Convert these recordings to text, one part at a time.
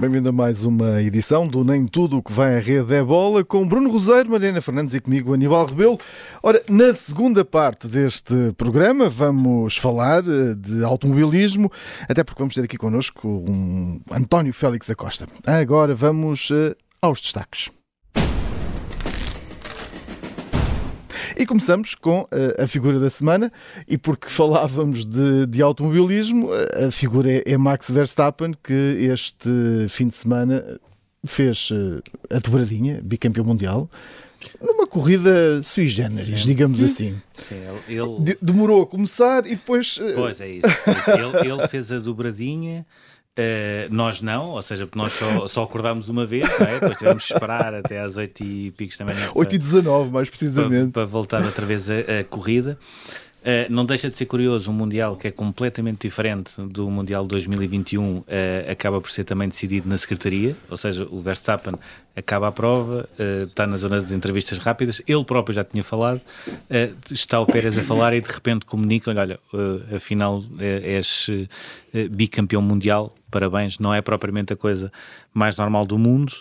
Bem-vindo a mais uma edição do Nem Tudo o que vai à rede é bola com Bruno Roseiro, Mariana Fernandes e comigo Aníbal Rebelo. Ora, na segunda parte deste programa vamos falar eh, de automobilismo, até porque vamos ter aqui connosco um António Félix da Costa. Agora vamos uh, aos destaques. E começamos com uh, a figura da semana, e porque falávamos de, de automobilismo, a figura é, é, Max Verstappen, que este fim de semana fez uh, a dobradinha, bicampeão mundial, numa corrida sui generis, Sim. digamos assim. Sim, ele, ele... demorou a começar e depois. Uh... Pois é isso. É isso. Ele, ele, fez a dobradinha. Uh, nós não, ou seja, porque nós só, só acordámos uma vez, não é? depois tivemos de esperar até às 8 e picos também. 8 e 19, mais precisamente. Para, para voltar outra vez a, a corrida. Uh, não deixa de ser curioso um Mundial que é completamente diferente do Mundial 2021, uh, eh, acaba por ser também decidido na Secretaria, ou seja, o Verstappen acaba a prova, uh, está na zona de entrevistas rápidas, ele próprio já tinha falado, está o Pérez a falar e de repente comunicam olha, afinal és bicampeão mundial, parabéns, não é propriamente a coisa mais normal do mundo,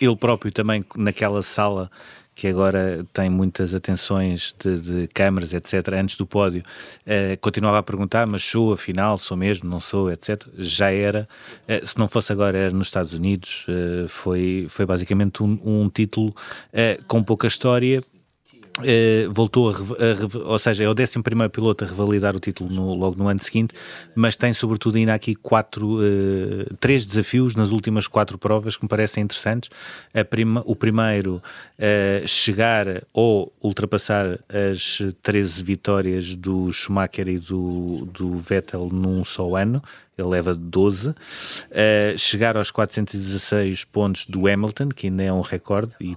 ele próprio também naquela sala que agora tem muitas atenções de, de câmaras, etc., antes do pódio, uh, continuava a perguntar, mas sou afinal, sou mesmo, não sou, etc. Já era, uh, se não fosse agora, era nos Estados Unidos, uh, foi, foi basicamente um, um título com pouca história, Uh, voltou a, a, ou seja, é o 11 piloto a revalidar o título no, logo no ano seguinte, mas tem sobretudo ainda aqui quatro, uh, três desafios nas últimas quatro provas que me parecem interessantes. Prima, o primeiro, uh, chegar ou ultrapassar as 13 vitórias do Schumacher e do, do Vettel num só ano, ele leva 12, uh, chegar aos 416 pontos do Hamilton, que ainda é um recorde, e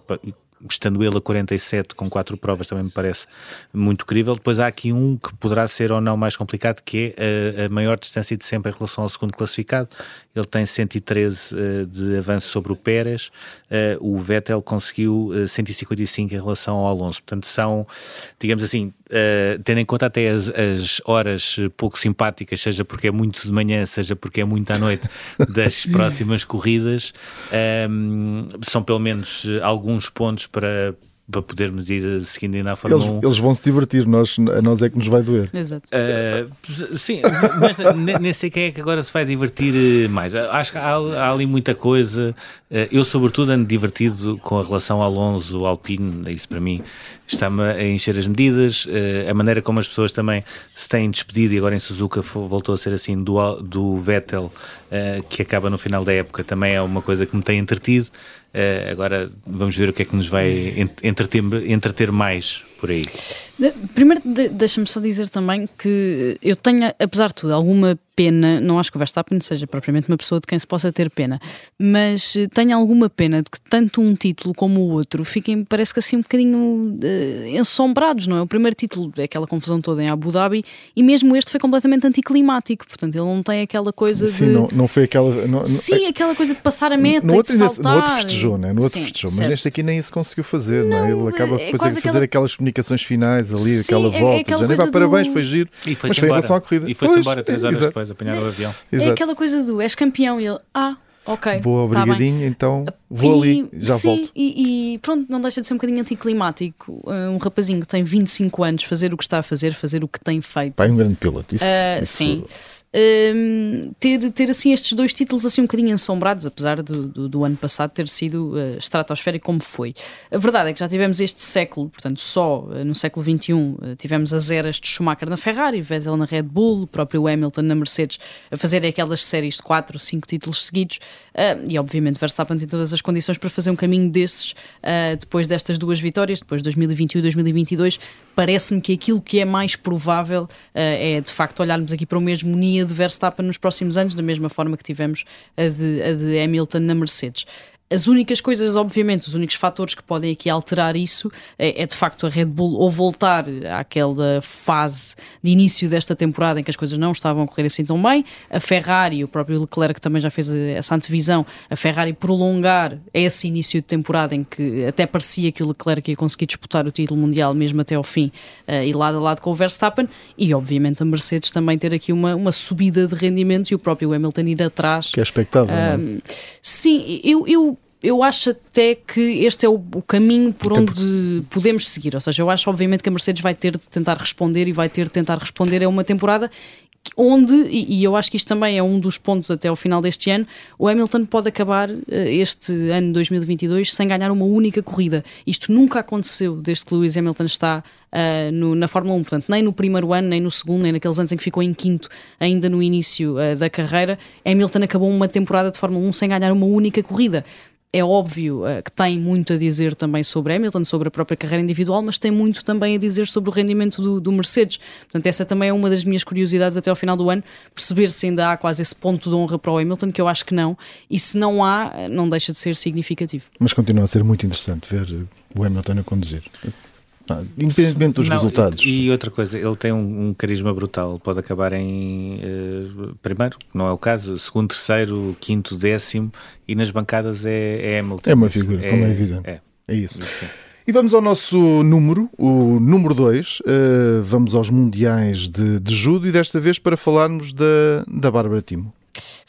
estando ele a 47 com quatro provas, também me parece muito crível. Depois há aqui um que poderá ser ou não mais complicado, que é a, a maior distância de sempre em relação ao segundo classificado. Ele tem 113 uh, de avanço sobre o Pérez, uh, o Vettel conseguiu uh, 155 em relação ao Alonso. Portanto, são, digamos assim, uh, tendo em conta até as, as, horas pouco simpáticas, seja porque é muito de manhã, seja porque é muito à noite, das próximas corridas, um, ehm, são pelo menos alguns pontos para, para podermos ir seguindo ainda à Fórmula eles, 1. Eles vão se divertir, nós, a nós é que nos vai doer. Exato. Uh, sim, mas nem sei quem é que agora se vai divertir eh, mais. Acho que há, há ali muita coisa. Uh, eu, sobretudo, ando divertido com a relação Alonso, Alpine, isso para mim está-me a encher as medidas. Uh, a maneira como as pessoas também se têm despedido, e agora em Suzuka voltou a ser assim, do, do Vettel, que acaba no final da época, também é uma coisa que me tem entretido. Uh, agora vamos ver o que é que nos vai entreter, entreter mais por aí. Primeiro, deixa-me só dizer também que eu tenho, apesar de tudo, alguma pena, não acho que o Verstappen seja propriamente uma pessoa de quem se possa ter pena, mas eh, tenho alguma pena de que tanto um título como o outro fiquem, parece que assim um bocadinho uh, ensombrados, não é? O primeiro título é aquela confusão toda em Abu Dhabi e mesmo este foi completamente anticlimático, portanto ele não tem aquela coisa Sim, de... não, não foi aquela... Não, Sim, é... aquela coisa de passar a meta no outro, e de saltar. No outro festejou, né? No outro Sim, festejou, mas neste aqui nem isso conseguiu fazer, não, é? Ele acaba é depois de fazer aquelas comunicações finais ali, Sim, aquela é, volta, é aquela já nem parabéns, foi giro, e foi mas foi em relação à corrida. E foi-se embora três horas depois, apanhar o avião. É Exato. É aquela coisa do és campeão e ele, ah, ok. Boa, tá obrigadinho, tá então vou e, ali, já sim, volto. E, e, pronto, não deixa de ser um bocadinho anticlimático. Uh, um rapazinho que tem 25 anos fazer o que está a fazer, fazer o que tem feito. Pai, um grande piloto. Isso, uh, isso sim. Um, ter, ter assim estes dois títulos assim um bocadinho ensombrados, apesar do, do, do ano passado ter sido uh, estratosférico como foi. A verdade é que já tivemos este século, portanto, só uh, no século XXI uh, tivemos as eras de Schumacher na Ferrari, Vettel na Red Bull, o próprio Hamilton na Mercedes a fazer aquelas séries de 4 ou 5 títulos seguidos e obviamente Verstappen tem todas as condições para fazer um caminho desses depois destas duas vitórias, depois de 2021 e 2022. Parece-me que aquilo que é mais provável é de facto olharmos aqui para o mesmo hegemonia de Verstappen nos próximos anos, da mesma forma que tivemos a de, a de Hamilton na Mercedes. As únicas coisas, obviamente, os únicos fatores que podem aqui alterar isso é, é, de facto a Red Bull ou voltar àquela fase de início desta temporada em que as coisas não estavam a correr assim tão bem, a Ferrari, o próprio Leclerc também já fez essa antevisão, a Ferrari prolongar esse início de temporada em que até parecia que o Leclerc ia conseguir disputar o título mundial mesmo até ao fim uh, e lado a lado com o Verstappen, e obviamente a Mercedes também ter aqui uma, uma subida de rendimento e o próprio Hamilton ir atrás. Que é expectável. Uh, é? Sim, eu, eu eu acho até que este é o, o caminho por onde podemos seguir. Ou seja, eu acho, obviamente, que a Mercedes vai ter de tentar responder e vai ter de tentar responder a uma temporada onde, e, eu acho que isto também é um dos pontos até ao final deste ano, o Hamilton pode acabar eh, este ano 2022 sem ganhar uma única corrida. Isto nunca aconteceu desde que Lewis Hamilton está uh, no, na Fórmula 1, portanto, nem no primeiro ano, nem no segundo, nem naqueles anos em que ficou em quinto, ainda no início uh, da carreira, Hamilton acabou uma temporada de Fórmula 1 sem ganhar uma única corrida é óbvio uh, que tem muito a dizer também sobre Hamilton, sobre a própria carreira individual, mas tem muito também a dizer sobre o rendimento do, do, Mercedes. Portanto, essa também é uma das minhas curiosidades até ao final do ano, perceber se ainda há quase esse ponto de honra para o Hamilton, que eu acho que não, e se não há, não deixa de ser significativo. Mas continua a ser muito interessante ver o Hamilton a conduzir. Independentemente dos não, resultados. E, outra coisa, ele tem um, um carisma brutal. Pode acabar em uh, primeiro, não é o caso, segundo, terceiro, quinto, décimo, e nas bancadas é, é Hamilton. É uma figura, é, como é evidente. É, é isso. isso e vamos ao nosso número, o número 2. Uh, eh, vamos aos Mundiais de, de Judo e desta vez para falarmos da, da Bárbara Timo.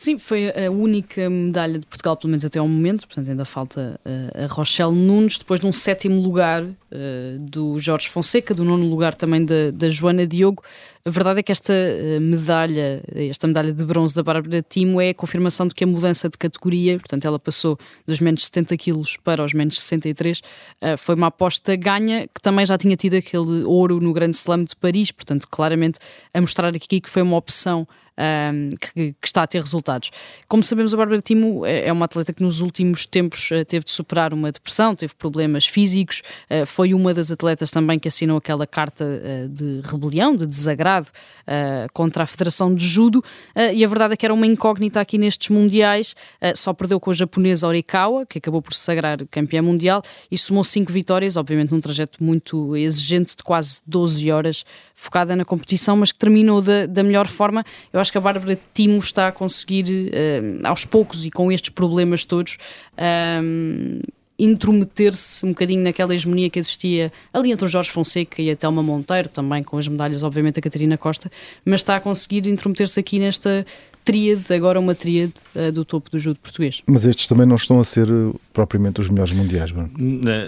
Sim, foi a única medalha de Portugal, pelo menos até ao momento, portanto ainda falta uh, a Rochelle Nunes, depois de um sétimo lugar uh, do Jorge Fonseca, do nono lugar também da, da Joana Diogo. A verdade é que esta uh, medalha, esta medalha de bronze da Bárbara Timo é a confirmação de que a mudança de categoria, portanto ela passou dos menos 70 quilos para os menos 63, foi uma aposta ganha, que também já tinha tido aquele ouro no Grande Slam de Paris, portanto claramente a mostrar aqui que foi uma opção um, que, que, está a ter resultados. Como sabemos, a Bárbara Timo é, é uma atleta que nos últimos tempos uh, teve de superar uma depressão, teve problemas físicos, foi uma das atletas também que assinou aquela carta de rebelião, de desagrado contra a Federação de Judo, e a verdade é que era uma incógnita aqui nestes mundiais, só perdeu com a japonesa Orikawa, que acabou por se sagrar campeã mundial, e somou cinco vitórias, obviamente num trajeto muito exigente de quase 12 horas, focada na competição, mas que terminou da, da melhor forma. Eu acho que a Bárbara Timo está a conseguir, uh, aos poucos e com estes problemas todos, uh, intrometer-se um bocadinho naquela hegemonia que existia ali entre o Jorge Fonseca e a Telma Monteiro, também com as medalhas, obviamente, a Catarina Costa, mas está a conseguir intrometer-se aqui nesta tríade, agora uma tríade uh, do topo do judo português. Mas estes também não estão a ser eh, propriamente os melhores mundiais, Bruno?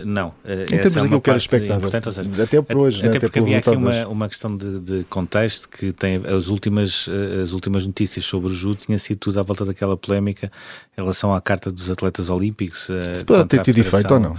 Não. Uh, em termos é daquilo que era expectável. Seja, até por hoje, até, né? até porque havia aqui uma, uma questão de, de, contexto que tem as últimas, as últimas notícias sobre o judo tinha sido tudo à volta daquela polémica em relação à carta dos atletas olímpicos. Se pode ter tido efeito ou não?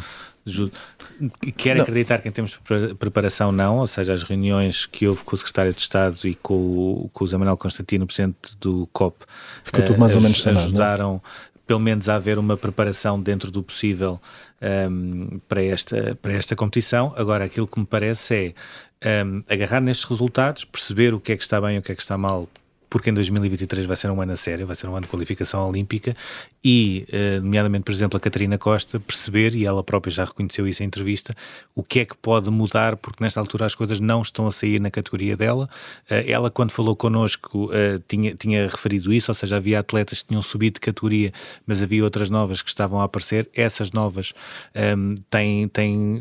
Quer não. acreditar que em termos de preparação não, ou seja, as reuniões que houve com o Secretário de Estado e com o, com o Zé Manuel Constantino, Presidente do COP, Ficou tudo mais ou menos sanado, ajudaram pelo menos a haver uma preparação dentro do possível um, ehm, para, esta, para esta competição. Agora, aquilo que me parece é um, ehm, agarrar nestes resultados, perceber o que é que está bem e o que é que está mal porque em 2023 vai ser um ano a sério, vai ser um ano de qualificação olímpica e, eh, nomeadamente, por exemplo, a Catarina Costa, perceber, e ela própria já reconheceu isso em entrevista, o que é que pode mudar, porque nesta altura as coisas não estão a sair na categoria dela. Eh, ela, quando falou connosco, eh, tinha, tinha referido isso, ou seja, havia atletas que tinham subido de categoria, mas havia outras novas que estavam a aparecer. Essas novas ehm, têm, têm,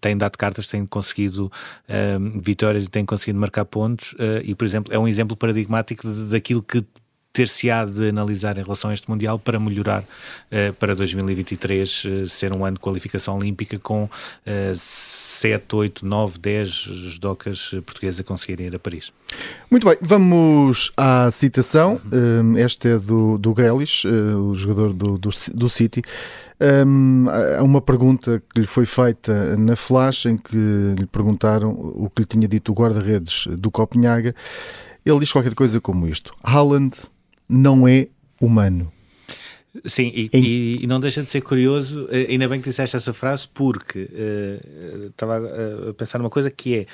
têm dado cartas, têm conseguido ehm, vitórias e têm conseguido marcar pontos, e, por exemplo, é um exemplo paradigmático daquilo que ter-se-á de analisar em relação a este Mundial para melhorar uh, para 2023 uh, ser um ano de qualificação olímpica com uh, 7, 8, 9, 10 judocas portuguesas a conseguirem ir a Paris. Muito bem, vamos à citação. Uhum. Esta é do, do Grealish, uh, o jogador do, do, do City. Um, há uma pergunta que lhe foi feita na Flash em que lhe perguntaram o que lhe tinha dito o guarda-redes do Copenhaga ele diz qualquer coisa como isto: Haaland não é humano. Sim, e, em... e, e, não deixa de ser curioso, eh, ainda bem que disseste essa frase, porque uh, estava a, pensar numa coisa que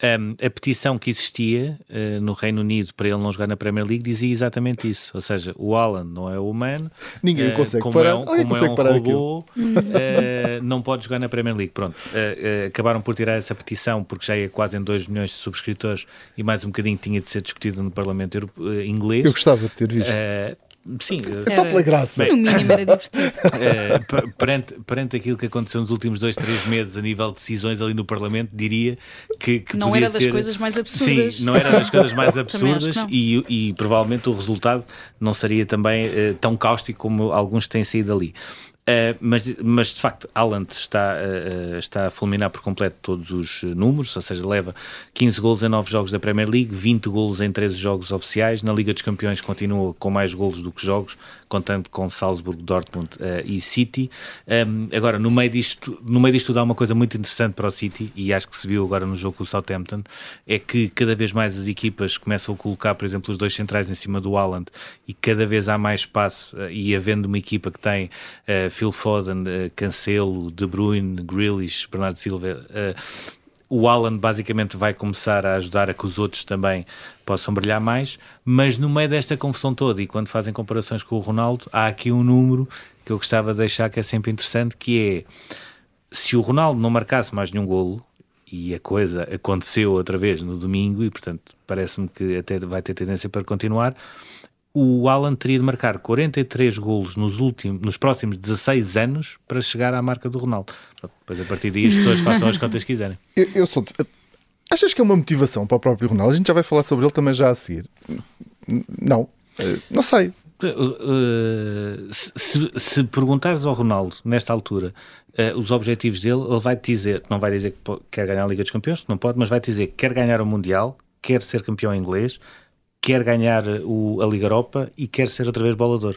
é um, a petição que existia uh, no Reino Unido para ele não jogar na Premier League dizia exatamente isso. Ou seja, o Alan não é humano, ninguém uh, consegue como parar, é um, como é um robô, não pode jogar na Premier League. Pronto, acabaram por tirar essa petição porque já ia quase em 2 milhões de subscritores e mais um bocadinho tinha de ser discutido no Parlamento Europeu, inglês. Eu gostava de ter visto. Sim, é só pela graça. Bem, no mínimo era divertido. É, perante, perante aquilo que aconteceu nos últimos dois, três meses a nível de decisões ali no Parlamento, diria que, que não era das ser... coisas mais absurdas. Sim, não era das coisas mais absurdas e, e, provavelmente o resultado não seria também uh, tão cáustico como alguns têm saído ali. Uh, mas, mas de facto, Haaland está, uh, está a fulminar por completo todos os números, ou seja, leva 15 golos em 9 jogos da Premier League, 20 golos em 13 jogos oficiais. Na Liga dos Campeões continua com mais golos do que jogos, contando com Salzburg, Dortmund uh, e City. Um, agora, no meio, disto, no meio disto há uma coisa muito interessante para o City, e acho que se viu agora no jogo com o Southampton, é que cada vez mais as equipas começam a colocar, por exemplo, os dois centrais em cima do Haaland, e cada vez há mais espaço, e havendo uma equipa que tem Phil Foden, uh, Cancelo, De Bruyne, Grealish, Bernardo Silva, uh, o Alan basicamente vai começar a ajudar a que os outros também possam brilhar mais, mas no meio desta confusão toda e quando fazem comparações com o Ronaldo, há aqui um número que eu gostava de deixar que é sempre interessante, que é se o Ronaldo não marcasse mais nenhum golo, e a coisa aconteceu outra vez no domingo e portanto parece-me que até vai ter tendência para continuar, o Alan teria de marcar 43 golos nos, últimos, nos próximos 16 anos para chegar à marca do Ronaldo. Depois, a partir daí, as pessoas façam as contas que quiserem. Eu, eu sou. Achas que é uma motivação para o próprio Ronaldo? A gente já vai falar sobre ele também já a seguir. Não. Eh, não sei. Uh, se, se, perguntares ao Ronaldo, nesta altura, uh, os objetivos dele, ele vai te dizer, não vai dizer que quer ganhar a Liga dos Campeões, não pode, mas vai te dizer que quer ganhar o Mundial, quer ser campeão inglês, quer ganhar o, a Liga Europa e quer ser outra vez bolador.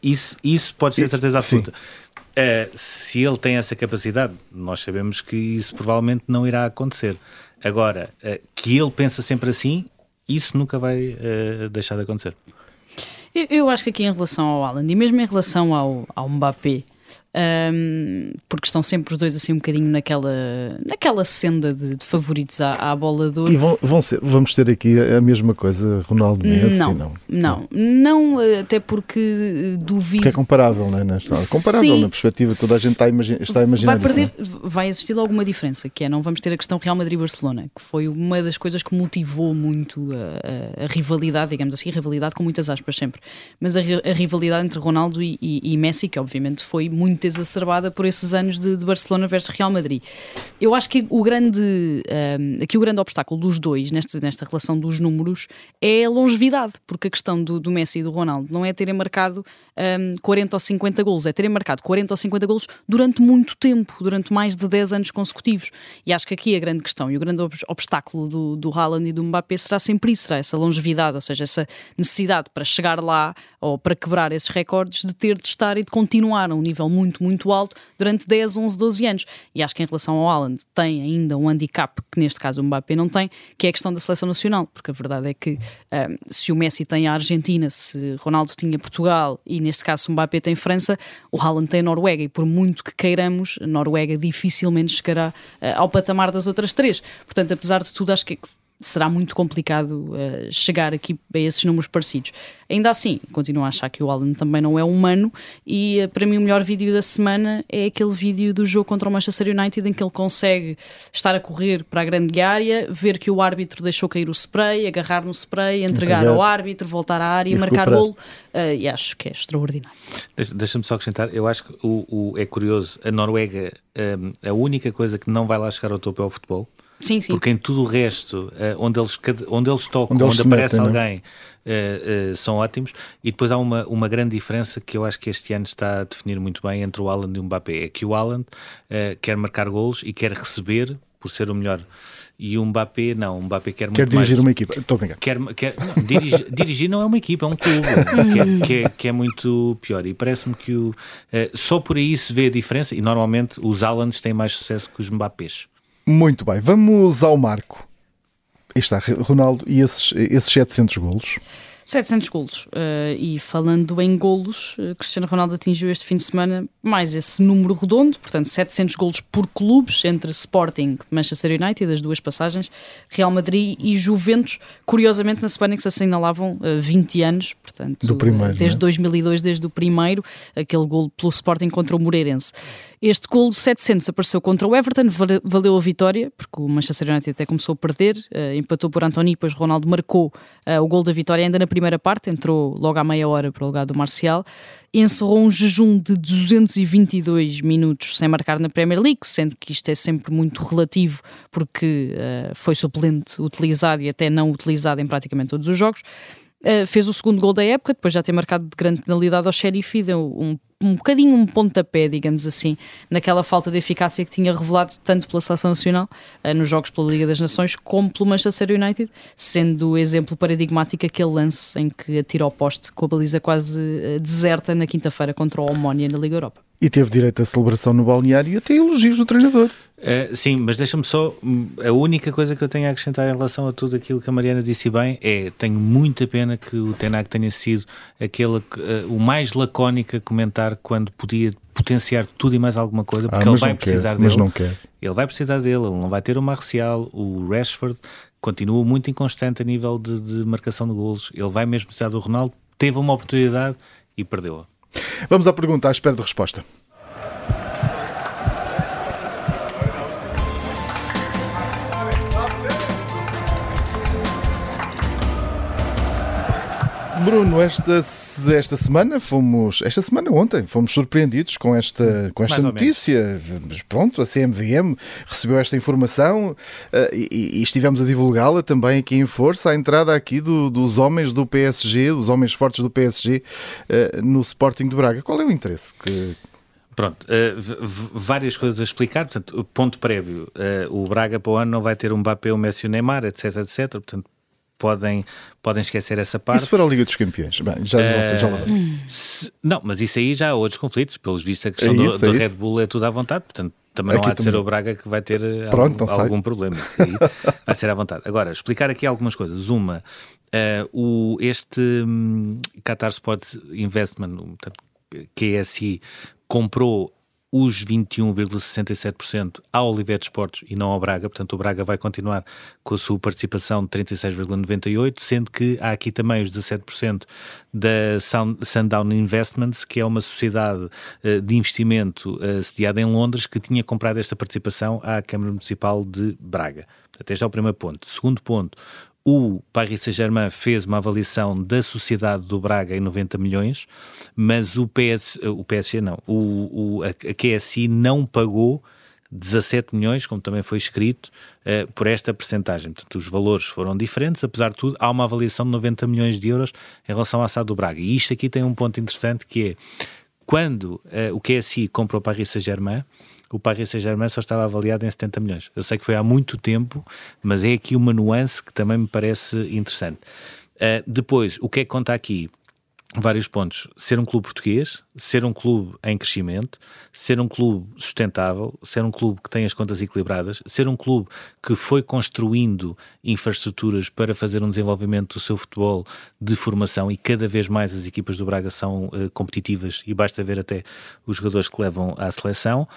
Isso, isso pode ser certeza absoluta. Uh, se ele tem essa capacidade, nós sabemos que isso provavelmente não irá acontecer. Agora, uh, que ele pensa sempre assim, isso nunca vai uh, deixar de acontecer. Eu, eu, acho que aqui em relação ao Alan e mesmo em relação ao, ao Mbappé, um, porque estão sempre os dois assim um bocadinho naquela, naquela senda de, de favoritos à, à bola de ouro. E vão, vão ser, vamos ter aqui a mesma coisa, Ronaldo Messi? Não, não, não, não até porque duvido. Porque é comparável, não é? Nesta, comparável Sim, na perspectiva, toda a gente está a, imagi está a imaginar. Vai perder, vai existir alguma diferença, que é não vamos ter a questão Real Madrid-Barcelona, que foi uma das coisas que motivou muito a, a, a, rivalidade, digamos assim, a rivalidade com muitas aspas sempre, mas a, a rivalidade entre Ronaldo e, e, e Messi, que obviamente foi muito exacerbada por esses anos de, de, Barcelona versus Real Madrid. Eu acho que o grande, um, aqui o grande obstáculo dos dois nesta, nesta relação dos números é a longevidade, porque a questão do, do Messi e do Ronaldo não é terem marcado um, 40 ou 50 golos, é terem marcado 40 ou 50 golos durante muito tempo, durante mais de 10 anos consecutivos. E acho que aqui a grande questão e o grande obstáculo do, do Haaland e do Mbappé será sempre isso, será essa longevidade, ou seja, essa necessidade para chegar lá ou para quebrar esses recordes de ter de estar e de continuar a um nível muito, muito alto durante 10, 11, 12 anos. E acho que em relação ao Haaland tem ainda um handicap que neste caso o Mbappé não tem, que é a questão da seleção nacional, porque a verdade é que um, se o Messi tem a Argentina, se Ronaldo tinha Portugal e neste caso o Mbappé tem França, o Haaland tem a Noruega e por muito que queiramos, a Noruega dificilmente chegará uh, ao patamar das outras três. Portanto, apesar de tudo, acho que será muito complicado uh, chegar aqui a esses números parecidos. Ainda assim, continuo a achar que o Alan também não é humano e uh, para mim o melhor vídeo da semana é aquele vídeo do jogo contra o Manchester United em que ele consegue estar a correr para a grande área, ver que o árbitro deixou cair o spray, agarrar no spray, entregar ao árbitro, voltar à área, e marcar golo uh, e acho que é extraordinário. Deixa-me só acrescentar, eu acho que o, o é curioso, a Noruega, um, a única coisa que não vai lá chegar ao topo é o futebol Sim, sim. Porque em tudo o resto, uh, onde, eles, onde eles tocam, onde, onde aparece metem, é? alguém, uh, uh, são ótimos. E depois há uma, uma grande diferença que eu acho que este ano está a definir muito bem entre o Alan e o Mbappé. É que o Alan quer marcar golos e quer receber por ser o melhor. E o Mbappé, não, o Mbappé quer, quer dirigir mais, uma equipa. Estou a quer, quer, não, dirigir, dirigir não é uma equipa, é um clube, que é, que é, que é muito pior. E parece-me que o, só por aí se vê a diferença. E normalmente os Alans têm mais sucesso que os Mbappés. Muito bem, vamos ao marco. Aí está, Ronaldo, e esses, esses 700 golos? 700 golos. Uh, e falando em golos, uh, Cristiano Ronaldo atingiu este fim de semana mais esse número redondo, portanto 700 golos por clubes entre Sporting, Manchester United, as duas passagens, Real Madrid e Juventus. Curiosamente, na semana que se assinalavam uh, 20 anos, portanto, primeiro, desde é? 2002, desde o primeiro, aquele golo pelo Sporting contra o Moreirense. Este gol de 700 apareceu contra o Everton, valeu a vitória, porque o Manchester United até começou a perder, uh, empatou por António, depois Ronaldo marcou uh, o gol da vitória ainda na primeira parte, entrou logo à meia hora para o lugar do Marcial, encerrou um jejum de 222 minutos sem marcar na Premier League, sendo que isto é sempre muito relativo, porque uh, foi suplente utilizado e até não utilizado em praticamente todos os jogos. Uh, fez o segundo gol da época, depois já ter marcado de grande penalidade ao Sheriff e deu um um bocadinho um pontapé, digamos assim, naquela falta de eficácia que tinha revelado tanto pela Seleção Nacional uh, nos jogos pela Liga das Nações como pelo Manchester United, sendo o exemplo paradigmático aquele lance em que atira ao poste com a baliza quase uh, deserta na quinta-feira contra o Omónia na Liga Europa. E teve direito a celebração no balneário e até elogios do treinador. Uh, sim, mas deixa-me só. A única coisa que eu tenho a acrescentar em relação a tudo aquilo que a Mariana disse bem é: tenho muita pena que o Tenac tenha sido aquele, uh, o mais lacónico a comentar quando podia potenciar tudo e mais alguma coisa, porque ah, ele vai precisar quer, dele. Mas não quer. Ele vai precisar dele, ele não vai ter o Marcial, o Rashford continua muito inconstante a nível de, de marcação de golos. Ele vai mesmo precisar do Ronaldo, teve uma oportunidade e perdeu-a. Vamos à pergunta à espera de resposta. Bruno, esta, esta semana fomos, esta semana ontem, fomos surpreendidos com esta, com esta notícia. Mas pronto, a CMVM recebeu esta informação uh, e, e, estivemos a divulgá-la também aqui em força, a entrada aqui do, dos homens do PSG, os homens fortes do PSG uh, no Sporting de Braga. Qual é o interesse que, Pronto, uh, várias coisas a explicar. Portanto, ponto prévio: uh, o Braga para o ano não vai ter um Mbappé, o Messi, o Neymar, etc, etc. Portanto, podem, podem esquecer essa parte. Se for a Liga dos Campeões? Bem, já, uh, já lá se, Não, mas isso aí já há outros conflitos. Pelos vistos, a questão é isso, do, do é Red Bull é tudo à vontade, portanto, também não há de também. ser o Braga que vai ter eh, Pronto, algum, algum problema. Isso aí vai ser à vontade. Agora, explicar aqui algumas coisas. Uma, uh, o, este um, Qatar Sports Investment, portanto, QSI, comprou os 21,67% ao Oliveira Esportes e não ao Braga, portanto o Braga vai continuar com a sua participação de 36,98%, sendo que há aqui também os 17% da Sundown Investments, que é uma sociedade uh, de investimento uh, sediada em Londres, que tinha comprado esta participação à Câmara Municipal de Braga. Até este é o primeiro ponto. Segundo ponto, o Paris Saint-Germain fez uma avaliação da sociedade do Braga em 90 milhões, mas o, PS, o PSG não, o, o, a, a QSI não pagou 17 milhões, como também foi escrito, uh, por esta percentagem. Portanto, os valores foram diferentes, apesar de tudo, há uma avaliação de 90 milhões de euros em relação à SAD do Braga. E isto aqui tem um ponto interessante que é, quando uh, o QSI comprou o Paris Saint-Germain, o Paris Saint-Germain só estava avaliado em 70 milhões. Eu sei que foi há muito tempo, mas é aqui uma nuance que também me parece interessante. Uh, depois, o que é que conta aqui? Vários pontos. Ser um clube português, ser um clube em crescimento, ser um clube sustentável, ser um clube que tem as contas equilibradas, ser um clube que foi construindo infraestruturas para fazer um desenvolvimento do seu futebol de formação e cada vez mais as equipas do Braga são uh, competitivas e basta ver até os jogadores que levam à seleção.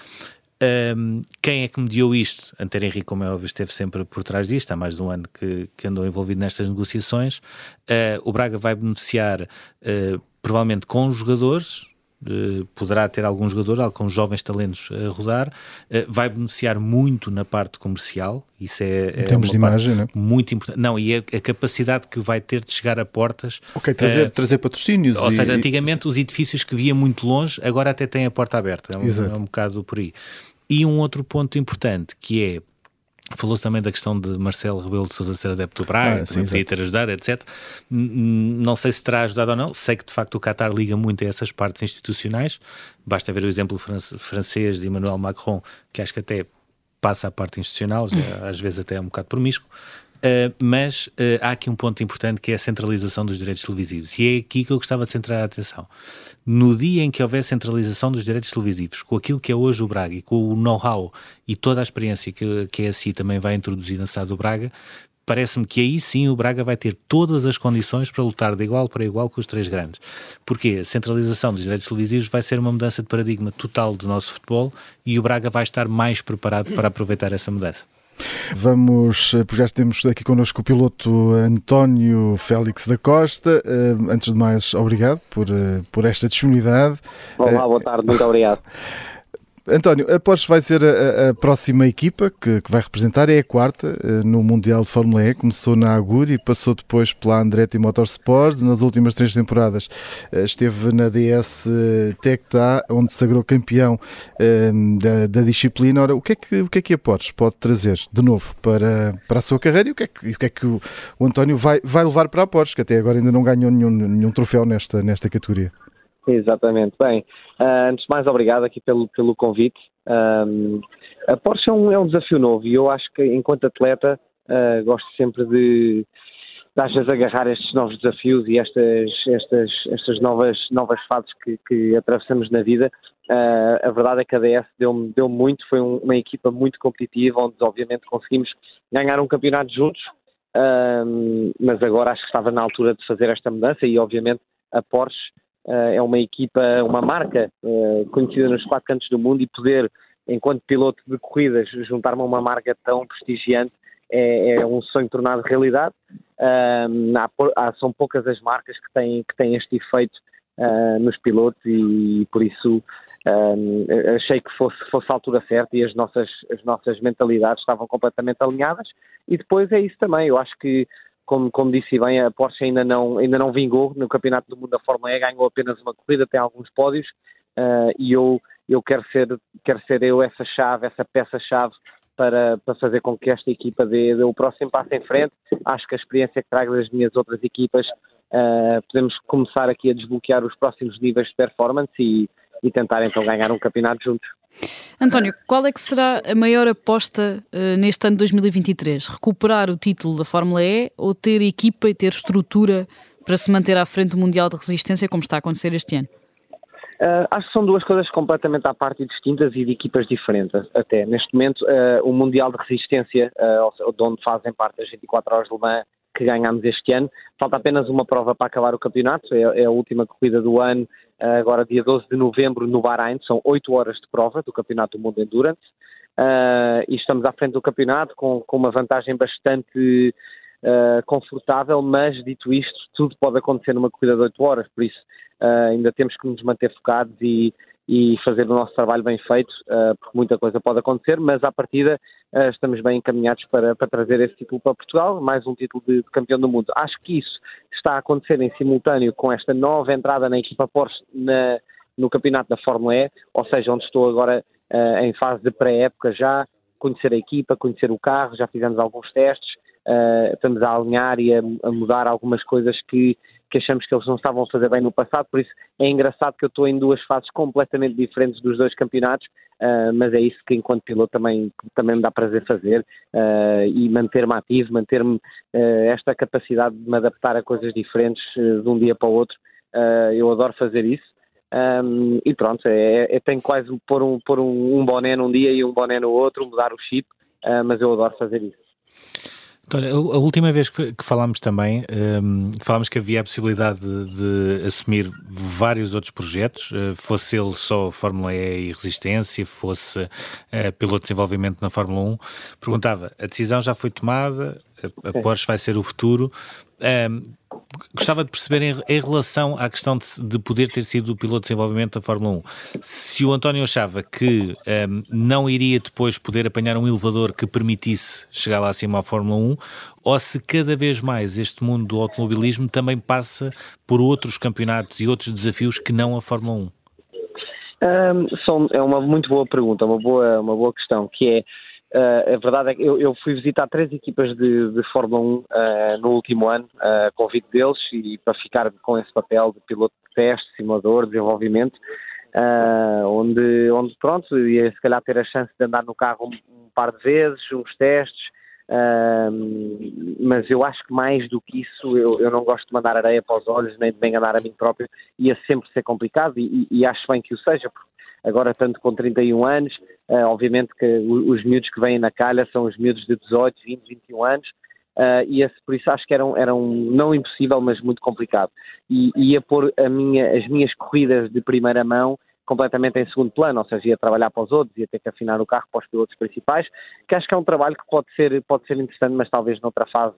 Um, quem é que mediou isto? Antero Henrique, como é óbvio, esteve sempre por trás disto, há mais de um ano que, que andou envolvido nestas negociações. Uh, o Braga vai beneficiar uh, provavelmente com os jogadores, poderá ter alguns jogadores, alguns jovens talentos a rodar, vai beneficiar muito na parte comercial, isso é, é de imagem, né? muito importante. Não, e a, a, capacidade que vai ter de chegar a portas. Ok, trazer, trazer patrocínios. Ou e, seja, antigamente e... os edifícios que via muito longe, agora até têm a porta aberta, é um, é um bocado por aí. E um outro ponto importante que é Falou-se também da questão de Marcelo Rebelo de Sousa ser adepto do Braga, ah, também podia ter ajudado, etc. Não sei se terá ajudado ou não. Sei que de facto o Qatar liga muito a essas partes institucionais. Basta ver o exemplo francês de Emmanuel Macron, que acho que até passa a parte institucional, já, às vezes até é um bocado promíscuo. Uh, mas uh, há aqui um ponto importante que é a centralização dos direitos televisivos. E é aqui que eu gostava de centrar a atenção. No dia em que houver centralização dos direitos televisivos, com aquilo que é hoje o Braga e com o know-how e toda a experiência que, que a SI também vai introduzir na cidade do Braga, parece-me que aí sim o Braga vai ter todas as condições para lutar de igual para igual com os três grandes. Porque a centralização dos direitos televisivos vai ser uma mudança de paradigma total do nosso futebol e o Braga vai estar mais preparado para aproveitar essa mudança. Vamos, eh, já temos aqui connosco o piloto António Félix da Costa. Eh, antes de mais, obrigado por, eh, por esta disponibilidade. Olá, boa tarde, muito obrigado. António, a Porsche vai ser a, a próxima equipa que, que, vai representar, é a quarta eh, no Mundial de Fórmula E. Começou na Aguri e passou depois pela Andretti Motorsports. Nas últimas três temporadas eh, esteve na DS Tecta, onde sagrou campeão eh, da, da, disciplina. Ora, o que, é que, o que é que a Porsche pode trazer de novo para, para a sua carreira e o que é que, o, que, é que o, o António vai, vai levar para a Porsche, que até agora ainda não ganhou nenhum, nenhum troféu nesta, nesta categoria? Exatamente. Bem, uh, antes de mais, obrigado aqui pelo, pelo convite. Um, a Porsche é um, é um desafio novo e eu acho que, enquanto atleta, uh, gosto sempre de, de, às vezes, agarrar estes novos desafios e estas, estas, estas novas, novas fases que, que atravessamos na vida. Uh, a verdade é que a DS deu-me deu muito, foi um, uma equipa muito competitiva, onde, obviamente, conseguimos ganhar um campeonato juntos. mas agora acho que estava na altura de fazer esta mudança e, obviamente, a Porsche é uma equipa, uma marca uh, conhecida nos quatro cantos do mundo e poder, enquanto piloto de corridas, juntar-me a uma marca tão prestigiante é, é um sonho tornado realidade. Há, são poucas as marcas que têm, que têm este efeito Uh, nos pilotos e, e por isso achei que fosse, fosse a altura certa e as nossas, as nossas mentalidades estavam completamente alinhadas e depois é isso também, eu acho que como, como disse bem, a Porsche ainda não, ainda não vingou no Campeonato do Mundo da Fórmula E, ganhou apenas uma corrida, tem alguns pódios, uh, e eu, eu quero, ser, quero ser eu essa chave, essa peça-chave para, para fazer com que esta equipa dê, dê, o próximo passo em frente. Acho que a experiência que trago das minhas outras equipas, uh, podemos começar aqui a desbloquear os próximos níveis de performance e, e tentar então ganhar um campeonato juntos. António, qual é que será a maior aposta uh, neste ano de 2023? Recuperar o título da Fórmula E ou ter equipa e ter estrutura para se manter à frente do Mundial de Resistência, como está a acontecer este ano? Uh, acho que são duas coisas completamente à parte e distintas e de equipas diferentes até. Neste momento, uh, o Mundial de Resistência, uh, de onde fazem parte as 24 horas de Le Mans que ganhámos este ano, falta apenas uma prova para acabar o campeonato, é, é a última corrida do ano eh, agora dia 12 de novembro no Bahrein, são 8 horas de prova do Campeonato do Mundo Endurance, uh, e estamos à frente do campeonato com, com uma vantagem bastante uh, confortável, mas dito isto, tudo pode acontecer numa corrida de 8 horas, por isso uh, ainda temos que nos manter focados e, e fazer o nosso trabalho bem feito, uh, porque muita coisa pode acontecer, mas à partida uh, estamos bem encaminhados para, para, trazer esse título para Portugal, mais um título de, de, campeão do mundo. Acho que isso está a acontecer em simultâneo com esta nova entrada na equipa Porsche na, no campeonato da Fórmula E, ou seja, onde estou agora uh, em fase de pré-época já, conhecer a equipa, conhecer o carro, já fizemos alguns testes, estamos a alinhar e a, a mudar algumas coisas que que achamos que eles não estavam a fazer bem no passado, por isso é engraçado que eu estou em duas fases completamente diferentes dos dois campeonatos, uh, mas é isso que enquanto piloto também, também me dá prazer fazer uh, e manter-me ativo, manter-me uh, esta capacidade de me adaptar a coisas diferentes de um dia para o outro, eu adoro fazer isso. Um, e pronto, é, é, tenho quase pôr, um, pôr um, um boné num dia e um boné no outro, mudar o chip, mas eu adoro fazer isso. Olha, a última vez que, falámos também, um, falámos que havia a possibilidade de, de assumir vários outros projetos, uh, fosse ele só Fórmula E e Resistência, fosse uh, piloto de desenvolvimento na Fórmula 1. Perguntava, a decisão já foi tomada, a, a Porsche vai ser o futuro, um, gostava de perceber em, em, relação à questão de, de, poder ter sido o piloto de desenvolvimento da Fórmula 1. Se o António achava que um, não iria depois poder apanhar um elevador que permitisse chegar lá acima à Fórmula 1, ou se cada vez mais este mundo do automobilismo também passa por outros campeonatos e outros desafios que não a Fórmula 1. Um, são, é uma muito boa pergunta, uma boa, uma boa questão, que é Uh, a verdade é que eu, eu, fui visitar três equipas de, de Fórmula 1 uh, eh, no último ano, uh, convite deles, e para ficar com esse papel de piloto de teste, simulador, desenvolvimento, uh, onde, onde, pronto, ia se calhar ter a chance de andar no carro um, um par de vezes, uns testes, mas eu acho que mais do que isso, eu, eu, não gosto de mandar areia para os olhos, nem de me enganar a mim próprio, ia sempre ser complicado, e, e, e acho bem que o seja, porque agora tanto com 31 anos, uh, obviamente que os miúdos que vêm na calha são os miúdos de 18, 20, 21 anos, uh, e esse, por isso acho que era um, era um não impossível, mas muito complicado. E ia pôr minha, as minhas corridas de primeira mão completamente em segundo plano, ou seja, ia trabalhar para os outros, ia ter que afinar o carro para os pilotos principais, que acho que é um trabalho que pode ser, pode ser interessante, mas talvez noutra fase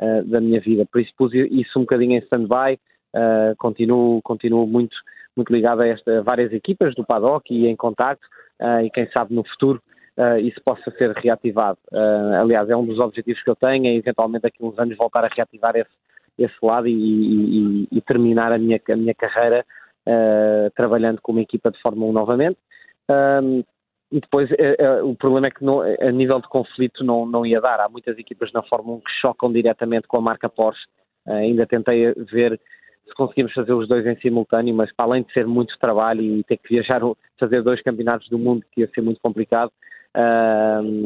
uh, da minha vida. Por isso pus isso um bocadinho em stand-by, uh, continuo, continuo muito, muito ligado a, esta, várias equipas do paddock e em contacto, uh, e quem sabe no futuro uh, isso possa ser reativado. Uh, aliás, é um dos objetivos que eu tenho, é eventualmente daqui a uns anos voltar a reativar esse, esse lado e, e, e terminar a minha, a minha carreira trabalhando com uma equipa de Fórmula 1 novamente. Um, e depois o problema é que não, a nível de conflito não, não ia dar. Há muitas equipas na Fórmula 1 que chocam diretamente com a marca Porsche. ainda tentei ver se conseguimos fazer os dois em simultâneo, mas para além de ser muito trabalho e ter que viajar, fazer dois campeonatos do mundo, que ia ser muito complicado, uh,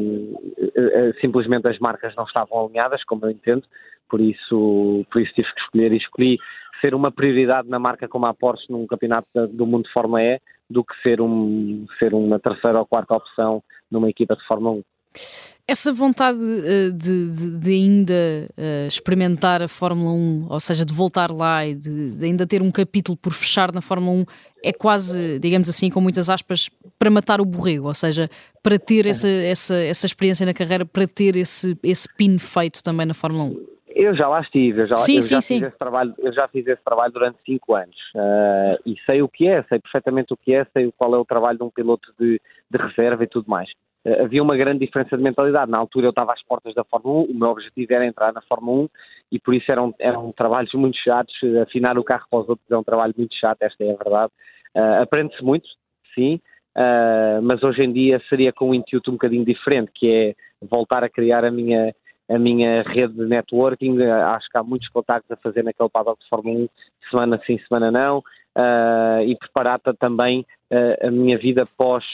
simplesmente as marcas não estavam alinhadas, como eu entendo, por isso, por isso tive que escolher e escolhi ser uma prioridade na marca como a Porsche num campeonato do mundo de Fórmula E do que ser, um, ser uma terceira ou quarta opção numa equipa de Fórmula 1. Essa vontade uh, de, de, de, ainda uh, experimentar a Fórmula 1, ou seja, de voltar lá e de, de, ainda ter um capítulo por fechar na Fórmula 1, é quase, digamos assim, com muitas aspas, para matar o borrego, ou seja, para ter essa, essa, essa experiência na carreira, para ter esse, esse pin feito também na Fórmula 1. Eu já lá estive, eu já, sim, eu sim, já sim. fiz esse trabalho, eu já fiz esse trabalho durante cinco anos uh, e sei o que é, sei perfeitamente o que é, sei qual é o trabalho de um piloto de, de reserva e tudo mais. Uh, havia uma grande diferença de mentalidade. Na altura eu estava às portas da Fórmula 1, o meu objetivo era entrar na Fórmula 1 e por isso eram, eram trabalhos muito chatos. Afinar o carro para os outros é um trabalho muito chato, esta é a verdade. Uh, Aprende-se muito, sim, mas hoje em dia seria com um intuito um bocadinho diferente, que é voltar a criar a minha a minha rede de networking, acho que há muitos contactos a fazer naquele paddock de Fórmula 1, semana sim, semana não, uh, e preparar também uh, a minha vida pós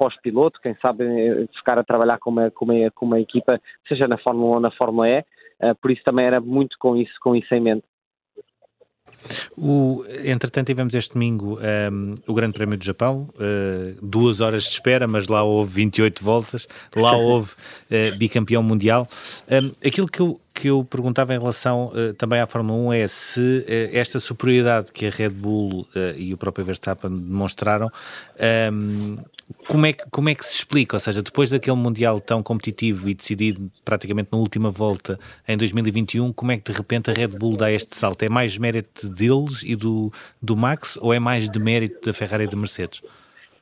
pós-piloto, quem sabe eh, ficar a trabalhar com uma, com uma, com uma equipa, seja na Fórmula 1 ou na Fórmula E, uh, por isso também era muito com isso, com isso em mente. O, entretanto, tivemos este domingo um, o Grande Prémio do Japão, uh, duas horas de espera, mas lá houve 28 voltas, lá houve uh, bicampeão mundial. Um, aquilo que eu, que eu perguntava em relação uh, também à Fórmula 1 é se esta superioridade que a Red Bull e o próprio Verstappen demonstraram um, como é, que, como é que se explica? Ou seja, depois daquele Mundial tão competitivo e decidido praticamente na última volta em 2021, como é que de repente a Red Bull dá este salto? É mais mérito deles e do, do Max ou é mais de mérito da Ferrari e da Mercedes?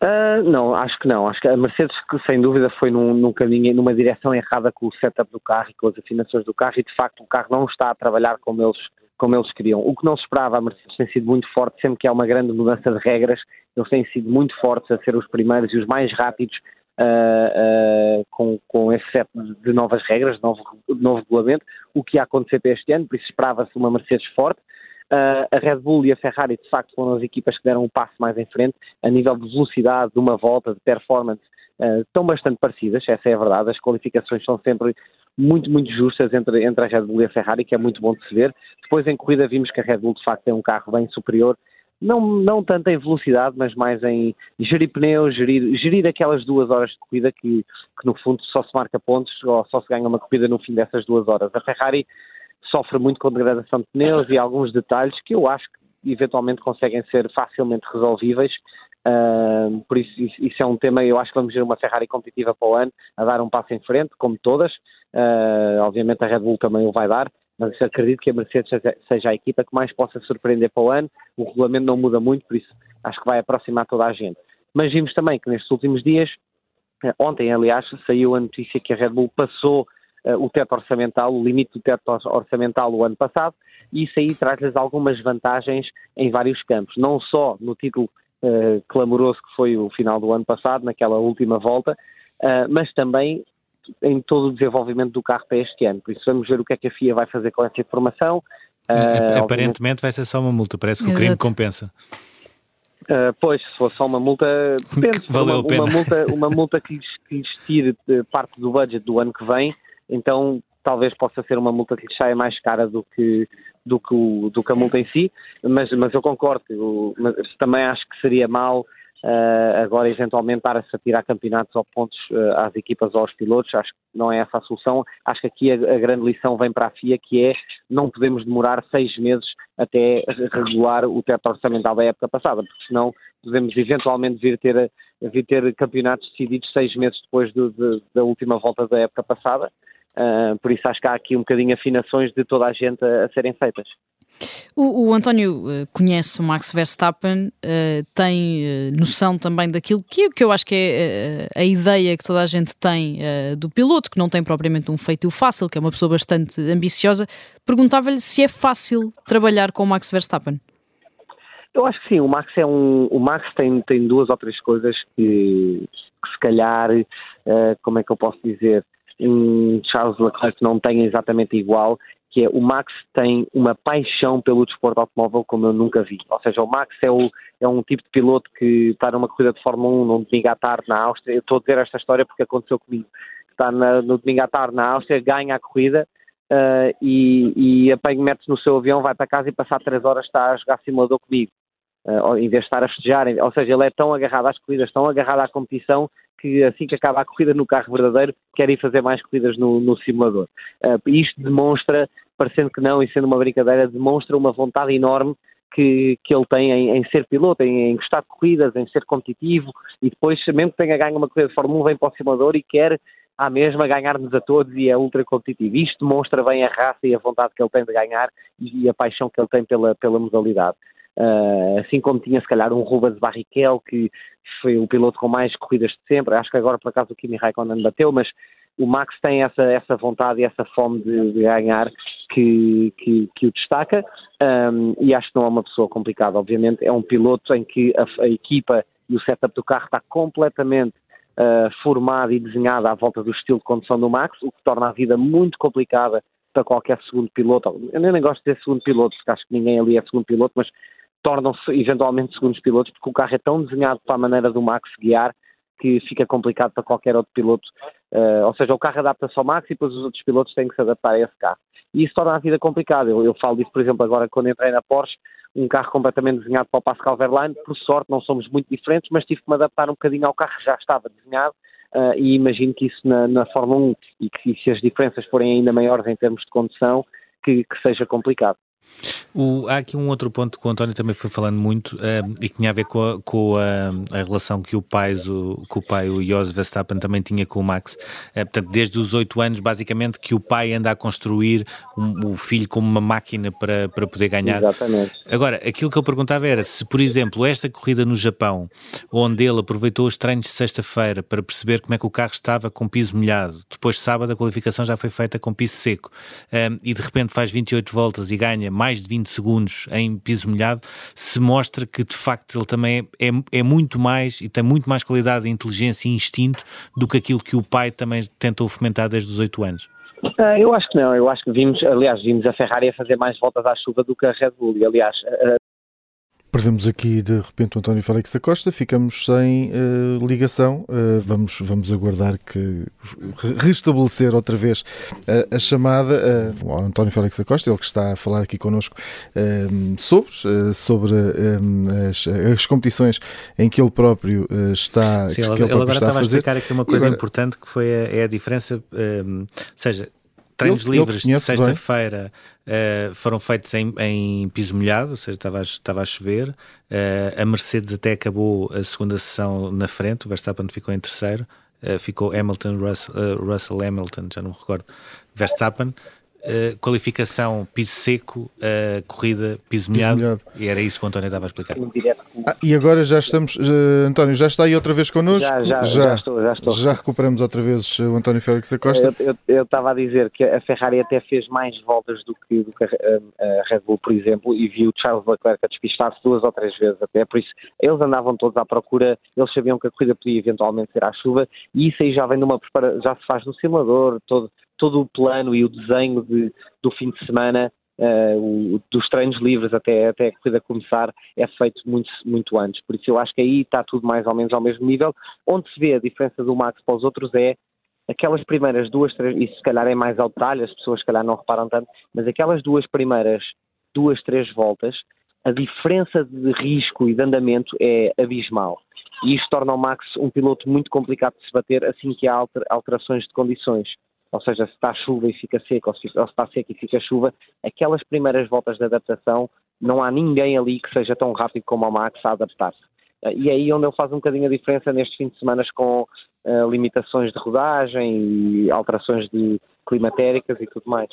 Uh, não, acho que não. Acho que a Mercedes, que sem dúvida foi num, num, caminho, numa direção errada com o setup do carro e com as afinações do carro, e de facto o carro não está a trabalhar como eles, como eles queriam. O que não se esperava, a Mercedes tem sido muito forte, sempre que há uma grande mudança de regras, eles têm sido muito fortes a ser os primeiros e os mais rápidos uh, uh, com, com esse set de novas regras, de novo, de novo regulamento, o que ia acontecer para este ano, por isso esperava-se uma Mercedes forte. Uh, a Red Bull e a Ferrari, de facto, foram as equipas que deram um passo mais em frente, a nível de velocidade, de uma volta, de performance, uh, estão bastante parecidas, essa é a verdade. As qualificações são sempre muito, muito justas entre, entre a Red Bull e a Ferrari, que é muito bom de se ver. Depois, em corrida, vimos que a Red Bull, de facto, tem um carro bem superior não, não tanto em velocidade, mas mais em gerir pneus, gerir, gerir aquelas duas horas de corrida que, que no fundo só se marca pontos ou só se ganha uma corrida no fim dessas duas horas. A Ferrari sofre muito com degradação de pneus e alguns detalhes que eu acho que eventualmente conseguem ser facilmente resolvíveis. Uh, por isso, isso é um tema, eu acho que vamos ver uma Ferrari competitiva para o ano, a dar um passo em frente, como todas. Uh, obviamente a Red Bull também o vai dar, mas acredito que a Mercedes seja a equipa que mais possa surpreender para o ano. O regulamento não muda muito, por isso acho que vai aproximar toda a gente. Mas vimos também que nestes últimos dias, eh, ontem aliás, saiu a notícia que a Red Bull passou o teto orçamental, o limite do teto orçamental o ano passado, e isso aí traz-lhes algumas vantagens em vários campos, não só no título uh, clamoroso que foi o final do ano passado, naquela última volta, uh, mas também em todo o desenvolvimento do carro para este ano. Por isso vamos ver o que é que a FIA vai fazer com essa informação. Uh, Aparentemente vai ser só uma multa, parece que Exato. o crime compensa. Uh, pois, se for só uma multa, depende. Valeu uma, a pena. Uma multa, uma multa que, lhes, que lhes tire parte do budget do ano que vem, então talvez possa ser uma multa que lhes saia mais cara do que, do que, o, do que a multa em si, mas, mas eu concordo, eu, mas também acho que seria mal Uh, agora, eventualmente, estar-se a tirar campeonatos ou pontos uh, às equipas ou aos pilotos, acho que não é essa a solução. Acho que aqui a, a, grande lição vem para a FIA, que é não podemos demorar seis meses até regular o teto orçamental da época passada, porque senão podemos eventualmente vir ter, vir ter campeonatos decididos seis meses depois do, de, da última volta da época passada. Uh, por isso acho que há aqui um bocadinho afinações de toda a gente a, a serem feitas. O, o, António uh, conhece o Max Verstappen, uh, tem noção também daquilo que, que eu acho que é a ideia que toda a gente tem do piloto, que não tem propriamente um feito fácil, que é uma pessoa bastante ambiciosa. Perguntava-lhe se é fácil trabalhar com o Max Verstappen. Eu acho que sim, o Max é um. O Max tem, tem duas ou três coisas que, que se calhar, como é que eu posso dizer, um Charles Leclerc não tem exatamente igual, que é o Max tem uma paixão pelo desporto automóvel como eu nunca vi. Ou seja, o Max é, o, é um tipo de piloto que está numa corrida de Fórmula 1 num domingo à tarde na Áustria. Eu estou a dizer esta história porque aconteceu comigo. Está na, no domingo à tarde na Áustria, ganha a corrida uh, e, e apanha, mete-se no seu avião, vai para casa e passar três horas está a jogar simulador comigo. Uh, em vez de estar a festejar, ou seja, ele é tão agarrado às corridas, tão agarrado à competição, que assim que acaba a corrida no carro verdadeiro, quer ir fazer mais corridas no, no simulador. Uh, isto demonstra, parecendo que não e sendo uma brincadeira, demonstra uma vontade enorme que, que ele tem em, em ser piloto, em, em, gostar de corridas, em ser competitivo e depois, mesmo que tenha ganho uma corrida de Fórmula 1, vem para o simulador e quer à mesma ganhar-nos a todos e é ultra competitivo. Isto demonstra bem a raça e a vontade que ele tem de ganhar e a paixão que ele tem pela, pela modalidade. Uh, assim como tinha se calhar um Rubens Barrichello, que foi o piloto com mais corridas de sempre, acho que agora por acaso o Kimi Raikkonen bateu, mas o Max tem essa, essa vontade e essa fome de, de ganhar que, que, que, o destaca. Um, e acho que não é uma pessoa complicada, obviamente é um piloto em que a, a equipa e o setup do carro está completamente uh, formado e desenhado à volta do estilo de condução do Max, o que torna a vida muito complicada para qualquer segundo piloto. Eu nem gosto de dizer segundo piloto, porque acho que ninguém ali é segundo piloto, mas tornam-se eventualmente segundos pilotos, porque o carro é tão desenhado para a maneira do Max guiar que fica complicado para qualquer outro piloto. Uh, ou seja, o carro adapta-se ao Max e depois os outros pilotos têm que se adaptar a esse carro. E isso torna a vida complicada. Eu, eu falo disso, por exemplo, agora quando entrei na Porsche, um carro completamente desenhado para o Pascal Verlaine. Por sorte, não somos muito diferentes, mas tive que me adaptar um bocadinho ao carro que já estava desenhado. Uh, e imagino que isso na, na Fórmula 1 e que se as diferenças forem ainda maiores em termos de condução, que, que seja complicado. O, há aqui um outro ponto que o António também foi falando muito uh, e que tinha a ver com a, com a, a relação que o pai, o, que o pai, o Jos Verstappen, também tinha com o Max. Uh, portanto, desde os oito anos, basicamente, que o pai anda a construir um, o filho como uma máquina para, para poder ganhar. Exatamente. Agora, aquilo que eu perguntava era se, por exemplo, esta corrida no Japão, onde ele aproveitou os treinos de sexta-feira para perceber como é que o carro estava com piso molhado, depois sábado a qualificação já foi feita com piso seco, uh, e de repente faz 28 voltas e ganha mais de 20 segundos em piso molhado, se mostra que de facto ele também é, é muito mais e tem muito mais qualidade de inteligência e instinto do que aquilo que o pai também tentou fomentar desde os 8 anos. Uh, eu acho que não, eu acho que vimos, aliás, vimos a Ferrari a fazer mais voltas à chuva do que a Red Bull, e aliás, Perdemos aqui de repente o António Félix da Costa, ficamos sem uh, ligação. Uh, vamos, vamos aguardar que restabelecer outra vez uh, a chamada ao António Félix da Costa, ele que está a falar aqui connosco sobre, sobre as, as, competições em que ele próprio está. Sim, que ele, ele agora estava a, a explicar aqui uma coisa agora, importante que foi a, é a diferença, ou seja, treinos ele, livres ele de sexta-feira uh, foram feitos em, em, piso molhado, ou seja, estava a, estava a chover. Uh, a Mercedes até acabou a segunda sessão na frente, o Verstappen ficou em terceiro. Uh, ficou Hamilton, Russell, Russell Hamilton, já não me recordo, Verstappen. Uh, qualificação piso seco, uh, corrida piso molhado, e era isso que o António estava a explicar. Ah, e agora já estamos, uh, António, já está aí outra vez connosco? Já, já, já, já, estou, já estou. Já recuperamos outra vez o António Félix da Costa? Eu, eu, eu, estava a dizer que a Ferrari até fez mais voltas do que, do que a, a, Red Bull, por exemplo, e viu Charles Leclerc a despistar-se duas ou três vezes até, por isso eles andavam todos à procura, eles sabiam que a corrida podia eventualmente ser à chuva, e isso aí já vem numa já se faz no simulador, todo todo o plano e o desenho de, do fim de semana, uh, o, dos treinos livres até, até a corrida começar, é feito muito, muito antes. Por isso eu acho que aí está tudo mais ou menos ao mesmo nível. Onde se vê a diferença do Max para os outros é aquelas primeiras duas, três, isso se calhar é mais ao detalhe, as pessoas se calhar não reparam tanto, mas aquelas duas primeiras duas, três voltas, a diferença de risco e de andamento é abismal. E isto torna o Max um piloto muito complicado de se bater assim que há alterações de condições. Ou seja, se está chuva e fica seco, ou se está seco e fica chuva, aquelas primeiras voltas de adaptação, não há ninguém ali que seja tão rápido como o Max a adaptar-se. E é aí onde ele faz um bocadinho a diferença nestes fins de semana com uh, limitações de rodagem e alterações de climatéricas e tudo mais.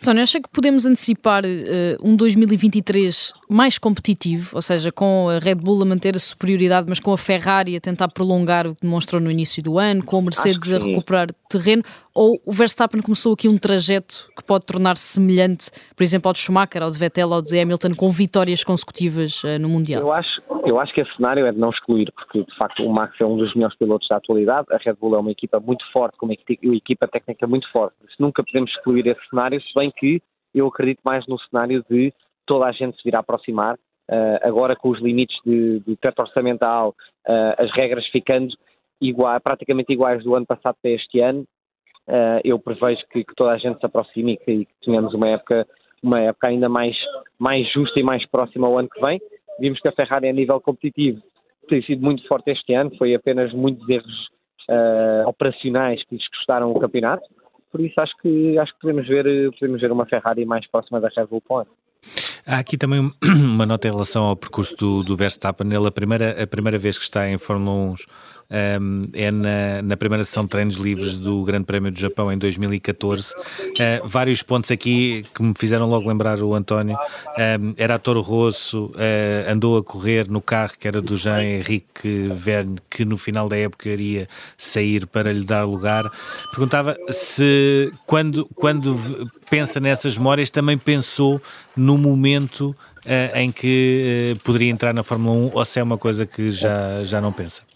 António, acha que podemos antecipar uh, um 2023 mais competitivo, ou seja, com a Red Bull a manter a superioridade, mas com a Ferrari a tentar prolongar o que demonstrou no início do ano, com a Mercedes a recuperar terreno, ou o Verstappen começou aqui um trajeto que pode tornar-se semelhante, por exemplo, ao de Schumacher, ao de Vettel, ao de Hamilton, com vitórias consecutivas uh, no Mundial? Eu acho, eu acho que esse cenário é de não excluir, porque de facto o Max é um dos melhores pilotos da atualidade, a Red Bull é uma equipa muito forte, com uma equipa técnica muito forte, nunca podemos excluir esse cenário, se bem que eu acredito mais no cenário de toda a gente se vir a aproximar, uh, agora com os limites de, de teto orçamental, uh, as regras ficando praticamente iguais do ano passado para este ano, uh, eu prevejo que, que, toda a gente se aproxime e que, que tenhamos uma época, uma época ainda mais, mais justa e mais próxima ao ano que vem. Vimos que a Ferrari a nível competitivo tem sido muito forte este ano, foi apenas muitos erros operacionais que lhes custaram o campeonato. Por isso acho que acho que podemos ver, podemos ver uma Ferrari mais próxima da Red Bull Há aqui também uma nota em relação ao percurso do, do Verstappen. Ele, a primeira, a primeira vez que está em Fórmula 1 um, é na, na, primeira sessão de treinos livres do Grande Prémio do Japão em 2014. Uh, vários pontos aqui que me fizeram logo lembrar o António. Um, era a Toro Rosso, uh, andou a correr no carro que era do Jean-Henrique Verne, que no final da época iria sair para lhe dar lugar. Perguntava se, quando, quando pensa nessas memórias, também pensou no momento uh, em que poderia entrar na Fórmula 1 ou se é uma coisa que já, já não pensa?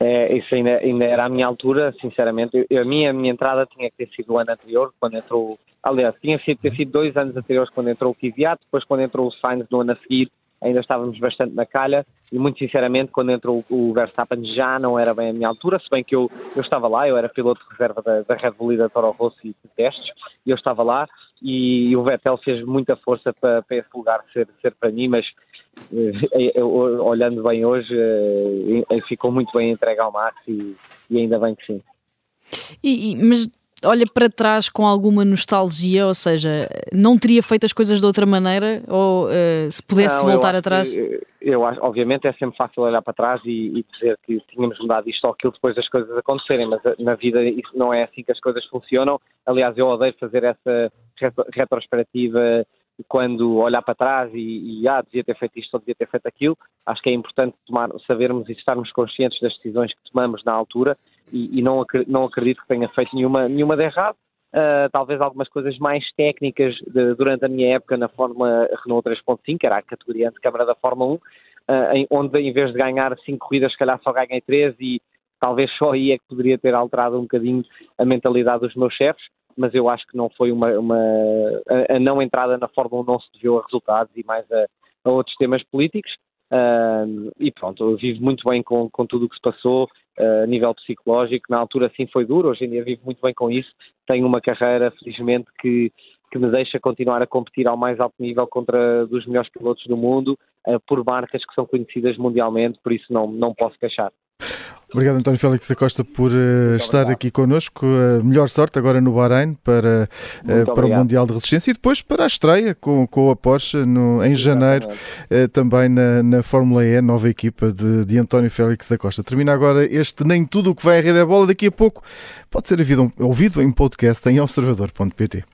É, isso ainda, ainda, era a minha altura, sinceramente. Eu, a, minha, a minha entrada tinha que ter sido o ano anterior, quando entrou. Aliás, tinha sido, ter sido dois anos anteriores quando entrou o Kvyat, depois quando entrou o Sainz no ano a seguir, ainda estávamos bastante na calha e muito sinceramente quando entrou o Verstappen já não era bem a minha altura, se bem que eu, eu estava lá, eu era piloto de reserva da, da Red Bull e da Toro Rosso e de testes, e eu estava lá e, e o Vettel fez muita força para, para esse lugar ser, ser para mim, mas olhando bem hoje, eh, ficou muito bem entregue ao Max e, e ainda bem que sim. E, mas olha para trás com alguma nostalgia, ou seja, não teria feito as coisas de outra maneira ou uh, se pudesse não, voltar atrás? Que, eu acho, obviamente é sempre fácil olhar para trás e, e, dizer que tínhamos mudado isto ou aquilo depois das coisas acontecerem, mas na vida isso não é assim que as coisas funcionam. Aliás, eu odeio fazer essa retrospectiva quando olhar para trás e, e ah, devia ter feito isto ou devia ter feito aquilo, acho que é importante tomar, sabermos e estarmos conscientes das decisões que tomamos na altura e, e não, não acredito que tenha feito nenhuma, nenhuma de errado. Uh, talvez algumas coisas mais técnicas de, durante a minha época na Fórmula Renault 3.5, que era a categoria de câmara da Fórmula 1, uh, ah, em, onde em vez de ganhar 5 corridas, se calhar só ganhei 3 e talvez só aí é que poderia ter alterado um bocadinho a mentalidade dos meus chefes mas eu acho que não foi uma. uma a, a, não entrada na Fórmula 1 não se deveu a resultados e mais a, a outros temas políticos. Uh, e pronto, eu vivo muito bem com, com tudo o que se passou uh, a nível psicológico. Na altura, sim, foi duro, hoje em dia vivo muito bem com isso. Tenho uma carreira, felizmente, que, que me deixa continuar a competir ao mais alto nível contra dos melhores pilotos do mundo, uh, por marcas que são conhecidas mundialmente, por isso não, não posso queixar. Obrigado, António Félix da Costa, por uh, estar obrigado. aqui connosco. Uh, melhor sorte agora no Bahrein para, uh, para o Mundial de Resistência e depois para a estreia com, com a Porsche no, em janeiro, também na, na Fórmula E, nova equipa de, de António Félix da Costa. Termina agora este Nem Tudo o que vai à rede é bola. Daqui a pouco pode ser ouvido, ouvido em podcast em observador.pt.